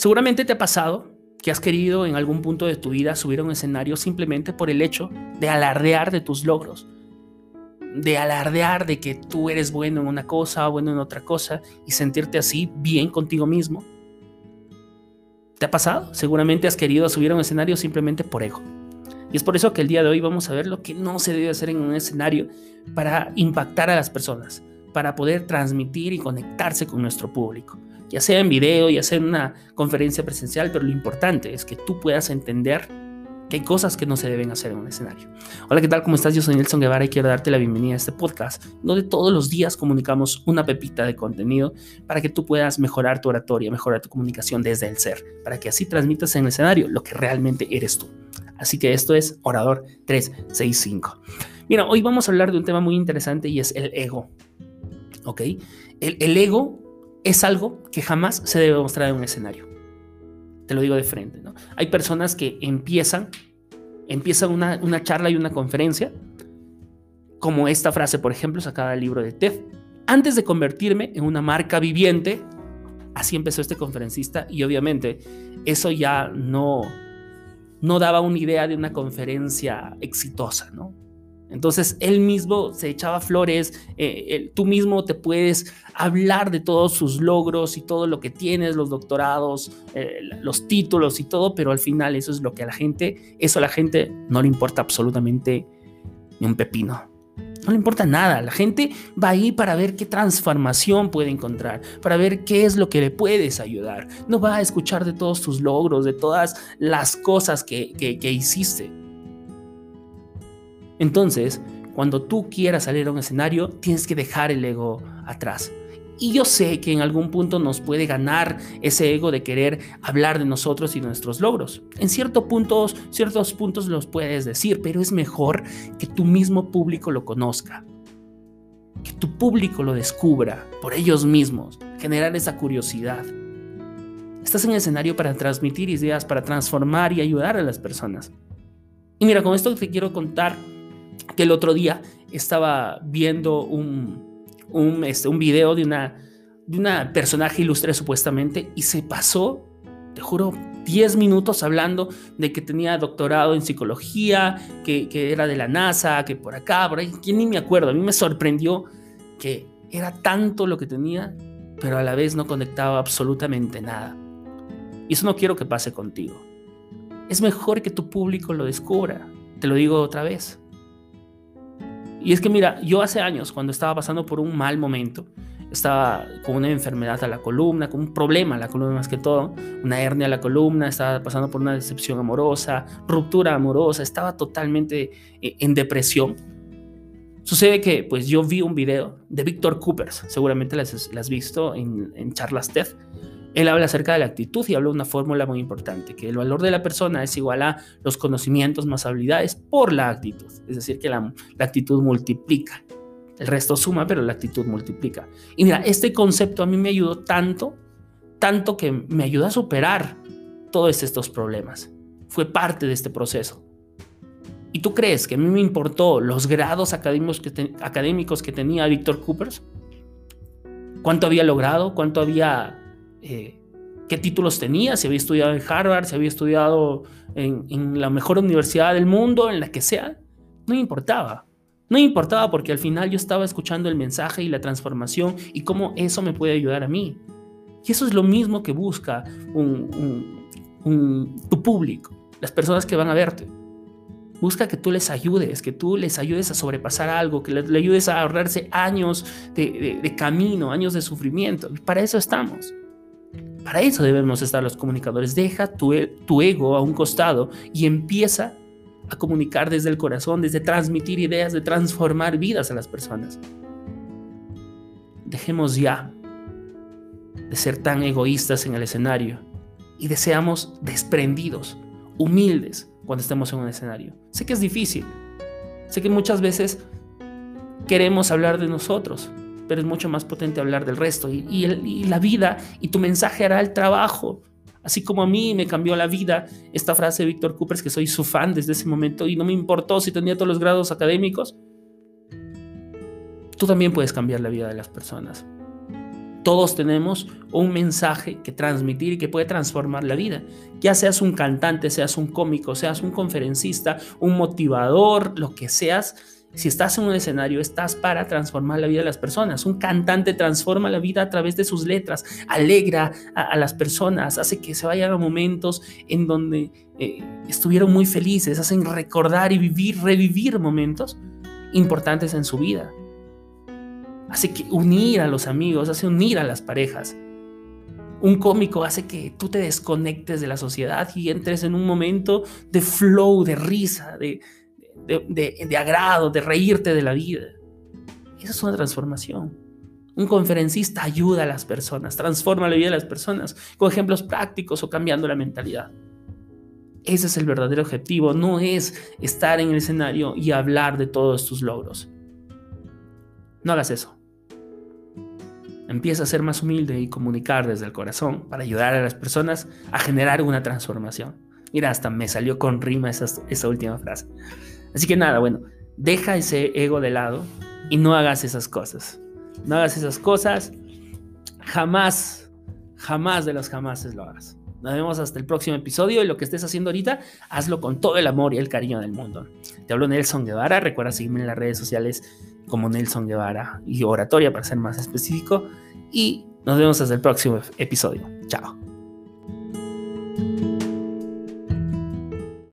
Seguramente te ha pasado que has querido en algún punto de tu vida subir a un escenario simplemente por el hecho de alardear de tus logros, de alardear de que tú eres bueno en una cosa o bueno en otra cosa y sentirte así bien contigo mismo. ¿Te ha pasado? Seguramente has querido subir a un escenario simplemente por ego. Y es por eso que el día de hoy vamos a ver lo que no se debe hacer en un escenario para impactar a las personas, para poder transmitir y conectarse con nuestro público, ya sea en video, ya sea en una conferencia presencial, pero lo importante es que tú puedas entender que hay cosas que no se deben hacer en un escenario. Hola, ¿qué tal? ¿Cómo estás? Yo soy Nelson Guevara y quiero darte la bienvenida a este podcast, donde todos los días comunicamos una pepita de contenido para que tú puedas mejorar tu oratoria, mejorar tu comunicación desde el ser, para que así transmitas en el escenario lo que realmente eres tú. Así que esto es Orador 365. Mira, hoy vamos a hablar de un tema muy interesante y es el ego. ¿Ok? El, el ego es algo que jamás se debe mostrar en un escenario. Te lo digo de frente, ¿no? Hay personas que empiezan, empiezan una, una charla y una conferencia, como esta frase, por ejemplo, sacada del libro de TED. Antes de convertirme en una marca viviente, así empezó este conferencista y obviamente eso ya no, no daba una idea de una conferencia exitosa, ¿no? Entonces él mismo se echaba flores, eh, tú mismo te puedes hablar de todos sus logros y todo lo que tienes, los doctorados, eh, los títulos y todo, pero al final eso es lo que a la gente, eso a la gente no le importa absolutamente ni un pepino. No le importa nada, la gente va ahí para ver qué transformación puede encontrar, para ver qué es lo que le puedes ayudar. No va a escuchar de todos tus logros, de todas las cosas que, que hiciste entonces, cuando tú quieras salir a un escenario, tienes que dejar el ego atrás. Y yo sé que en algún punto nos puede ganar ese ego de querer hablar de nosotros y de nuestros logros. En ciertos puntos, ciertos puntos los puedes decir, pero es mejor que tu mismo público lo conozca. Que tu público lo descubra por ellos mismos, generar esa curiosidad. Estás en el escenario para transmitir ideas, para transformar y ayudar a las personas. Y mira, con esto te quiero contar que el otro día estaba viendo un, un, este, un video de una, de una personaje ilustre supuestamente y se pasó, te juro, 10 minutos hablando de que tenía doctorado en psicología, que, que era de la NASA, que por acá, por ahí, quién ni me acuerdo. A mí me sorprendió que era tanto lo que tenía, pero a la vez no conectaba absolutamente nada. Y eso no quiero que pase contigo. Es mejor que tu público lo descubra. Te lo digo otra vez. Y es que mira, yo hace años, cuando estaba pasando por un mal momento, estaba con una enfermedad a la columna, con un problema a la columna más que todo, una hernia a la columna, estaba pasando por una decepción amorosa, ruptura amorosa, estaba totalmente eh, en depresión. Sucede que pues yo vi un video de Víctor Coopers, seguramente las, has visto en, en charlas TED, él habla acerca de la actitud y habla de una fórmula muy importante, que el valor de la persona es igual a los conocimientos más habilidades por la actitud. Es decir, que la, actitud multiplica. El resto suma, pero la actitud multiplica. Y mira, este concepto a mí me ayudó tanto, tanto que me ayudó a superar todos estos problemas. Fue parte de este proceso. ¿Y tú crees que a mí me importó los grados académicos que, académicos que tenía Víctor Coopers? ¿Cuánto había logrado? ¿Cuánto había eh, qué títulos tenía, si había estudiado en Harvard, si había estudiado en, la mejor universidad del mundo, en la que sea, no importaba. No importaba porque al final yo estaba escuchando el mensaje y la transformación y cómo eso me puede ayudar a mí. Y eso es lo mismo que busca tu público, las personas que van a verte. Busca que tú les ayudes, que tú les ayudes a sobrepasar algo, que le, ayudes a ahorrarse años de, de camino, años de sufrimiento. Y para eso estamos. Para eso debemos estar los comunicadores. Deja tu, e, tu ego a un costado y empieza a comunicar desde el corazón, desde transmitir ideas, de transformar vidas a las personas. Dejemos ya de ser tan egoístas en el escenario y deseamos desprendidos, humildes cuando estemos en un escenario. Sé que es difícil, sé que muchas veces queremos hablar de nosotros, pero es mucho más potente hablar del resto. Y, la vida y tu mensaje hará el trabajo. Así como a mí me cambió la vida esta frase de Víctor Coopers, que soy su fan desde ese momento y no me importó si tenía todos los grados académicos, tú también puedes cambiar la vida de las personas. Todos tenemos un mensaje que transmitir y que puede transformar la vida. Ya seas un cantante, seas un cómico, seas un conferencista, un motivador, lo que seas, si estás en un escenario, estás para transformar la vida de las personas. Un cantante transforma la vida a través de sus letras, alegra a, las personas, hace que se vayan a momentos en donde eh, estuvieron muy felices, hacen recordar y vivir, revivir momentos importantes en su vida. Hace que unir a los amigos, hace unir a las parejas. Un cómico hace que tú te desconectes de la sociedad y entres en un momento de flow, de risa, de, de, agrado, de reírte de la vida. Esa es una transformación. Un conferencista ayuda a las personas, transforma la vida de las personas con ejemplos prácticos o cambiando la mentalidad. Ese es el verdadero objetivo, no es estar en el escenario y hablar de todos tus logros. No hagas eso. Empieza a ser más humilde y comunicar desde el corazón para ayudar a las personas a generar una transformación. Mira, hasta me salió con rima esa, esa última frase. Así que nada, bueno, deja ese ego de lado y no hagas esas cosas. No hagas esas cosas. Jamás, jamás de los jamases lo hagas. Nos vemos hasta el próximo episodio y lo que estés haciendo ahorita, hazlo con todo el amor y el cariño del mundo. Te hablo Nelson Guevara, recuerda seguirme en las redes sociales como Nelson Guevara y oratoria para ser más específico y nos vemos hasta el próximo episodio. Chao.